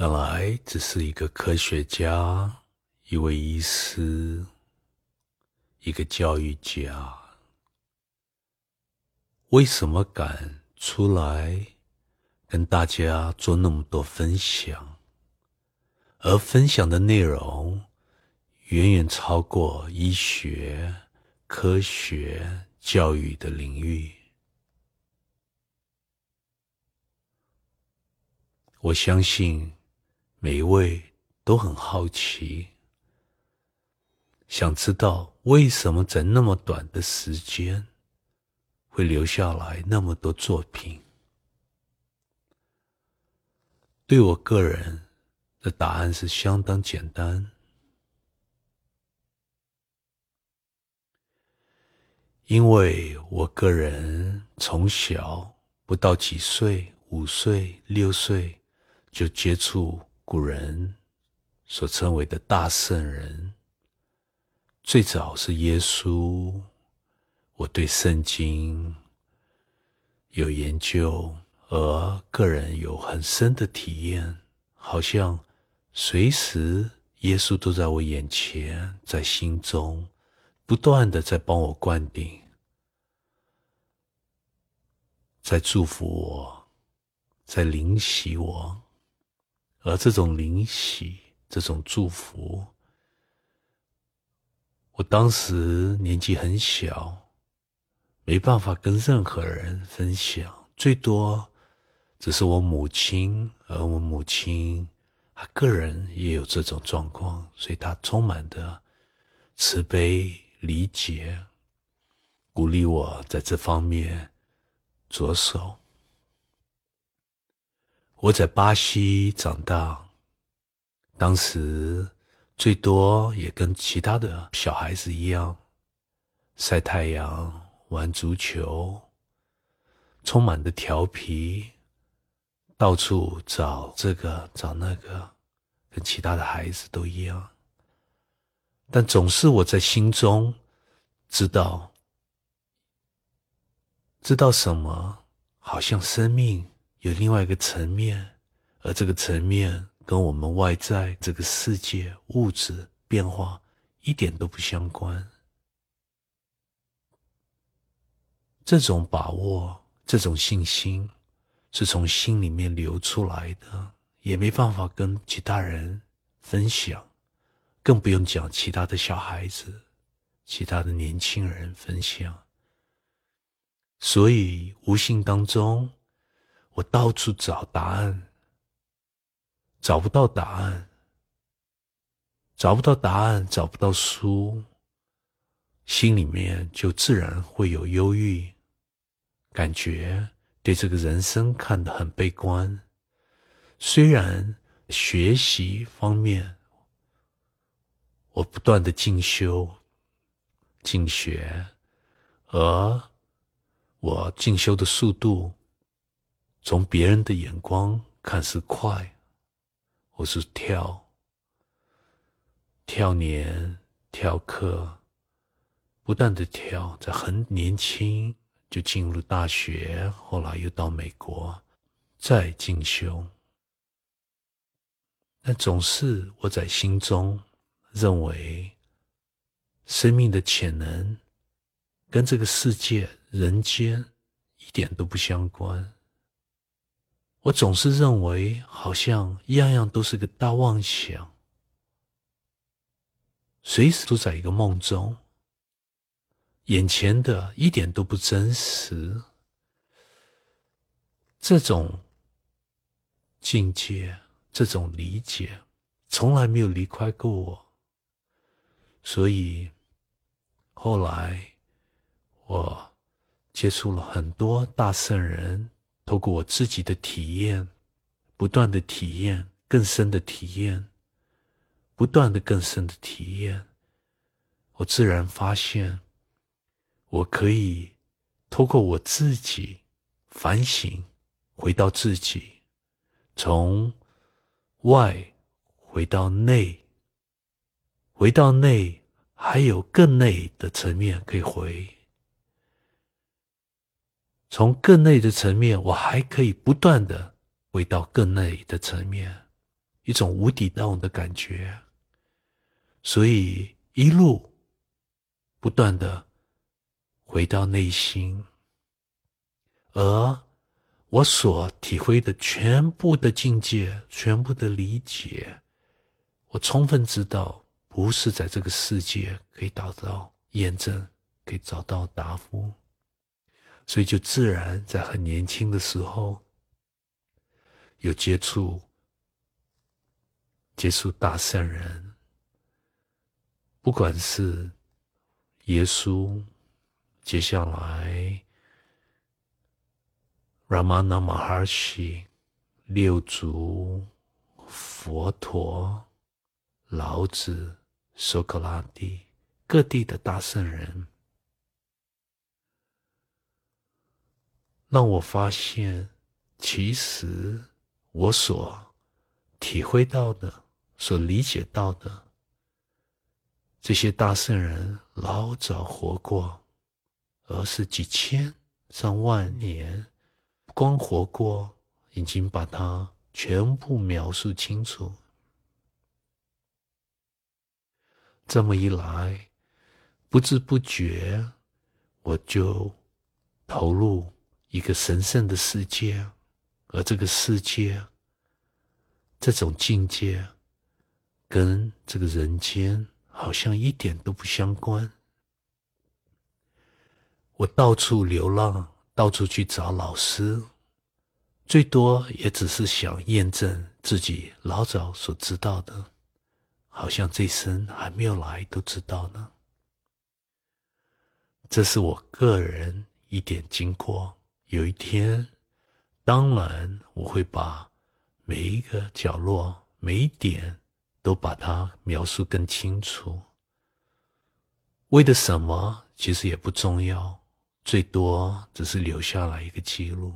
本来只是一个科学家，一位医师，一个教育家，为什么敢出来跟大家做那么多分享？而分享的内容远远超过医学、科学、教育的领域。我相信。每一位都很好奇，想知道为什么在那么短的时间会留下来那么多作品。对我个人的答案是相当简单，因为我个人从小不到几岁，五岁、六岁就接触。古人所称为的大圣人，最早是耶稣。我对圣经有研究，而个人有很深的体验，好像随时耶稣都在我眼前，在心中不断的在帮我灌顶，在祝福我，在灵洗我。而这种灵喜，这种祝福，我当时年纪很小，没办法跟任何人分享，最多只是我母亲。而我母亲，她个人也有这种状况，所以她充满的慈悲、理解，鼓励我在这方面着手。我在巴西长大，当时最多也跟其他的小孩子一样，晒太阳、玩足球，充满的调皮，到处找这个找那个，跟其他的孩子都一样。但总是我在心中知道，知道什么，好像生命。有另外一个层面，而这个层面跟我们外在这个世界物质变化一点都不相关。这种把握，这种信心，是从心里面流出来的，也没办法跟其他人分享，更不用讲其他的小孩子、其他的年轻人分享。所以无形当中。我到处找答案，找不到答案，找不到答案，找不到书，心里面就自然会有忧郁，感觉对这个人生看得很悲观。虽然学习方面，我不断的进修、进学，而我进修的速度。从别人的眼光看是快，我是跳，跳年跳课，不断的跳，在很年轻就进入大学，后来又到美国再进修，但总是我在心中认为，生命的潜能跟这个世界人间一点都不相关。我总是认为，好像样样都是个大妄想，随时都在一个梦中，眼前的一点都不真实。这种境界，这种理解，从来没有离开过我。所以后来，我接触了很多大圣人。透过我自己的体验，不断的体验，更深的体验，不断的更深的体验，我自然发现，我可以透过我自己反省，回到自己，从外回到内，回到内，还有更内的层面可以回。从更内的层面，我还可以不断的回到更内的层面，一种无底洞的感觉，所以一路不断的回到内心，而我所体会的全部的境界，全部的理解，我充分知道，不是在这个世界可以达到验证，可以找到答复，所以就自然在很年轻的时候有接触。接触大圣人，不管是耶稣，接下来 Ramana Maharshi、六祖、佛陀、老子、苏格拉底，各地的大圣人，让我发现，其实我所体会到的。所理解到的这些大圣人老早活过，而是几千上万年，光活过已经把它全部描述清楚。这么一来，不知不觉我就投入一个神圣的世界，而这个世界，这种境界。跟这个人间好像一点都不相关。我到处流浪，到处去找老师，最多也只是想验证自己老早所知道的，好像这生还没有来都知道呢。这是我个人一点经过。有一天，当然我会把每一个角落、每一点。都把它描述更清楚，为的什么？其实也不重要，最多只是留下来一个记录。